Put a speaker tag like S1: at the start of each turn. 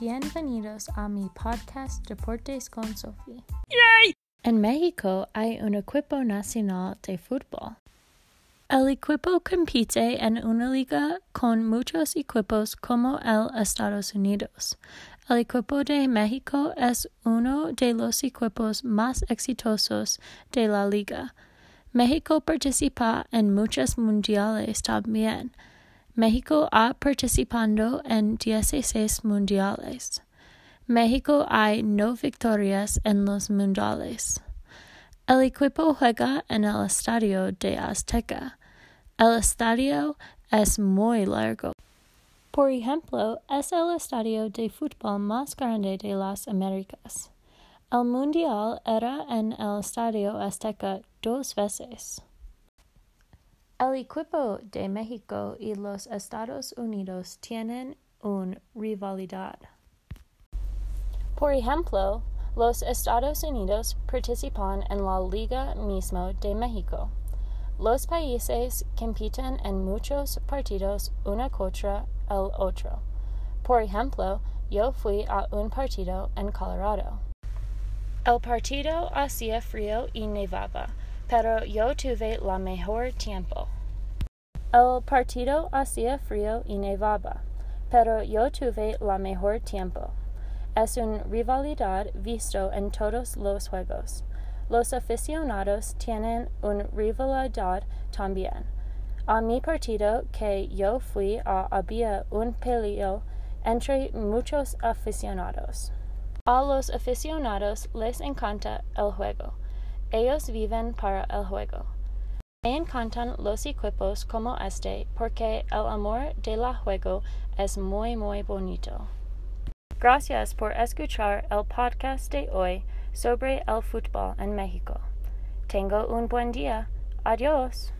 S1: Bienvenidos a mi podcast Deportes con Sophie.
S2: Yay!
S1: En México hay un equipo nacional de fútbol. El equipo compite en una liga con muchos equipos como el Estados Unidos. El equipo de México es uno de los equipos más exitosos de la liga. México participa en muchos mundiales también. México ha participado en 16 mundiales. México hay no victorias en los mundiales. El equipo juega en el estadio de Azteca. El estadio es muy largo. Por ejemplo, es el estadio de fútbol más grande de las Américas. El mundial era en el estadio Azteca dos veces. El equipo de México y los Estados Unidos tienen una rivalidad. Por ejemplo, los Estados Unidos participan en la Liga mismo de México. Los países compiten en muchos partidos una contra el otro. Por ejemplo, yo fui a un partido en Colorado. El partido hacía frío y nevaba, pero yo tuve la mejor tiempo. El partido hacía frío y nevaba, pero yo tuve la mejor tiempo. Es una rivalidad visto en todos los juegos. Los aficionados tienen una rivalidad también. A mi partido que yo fui a había un peleo entre muchos aficionados. A los aficionados les encanta el juego. Ellos viven para el juego. Me encantan los equipos como este porque el amor del juego es muy muy bonito. Gracias por escuchar el podcast de hoy sobre el fútbol en México. Tengo un buen día. Adiós.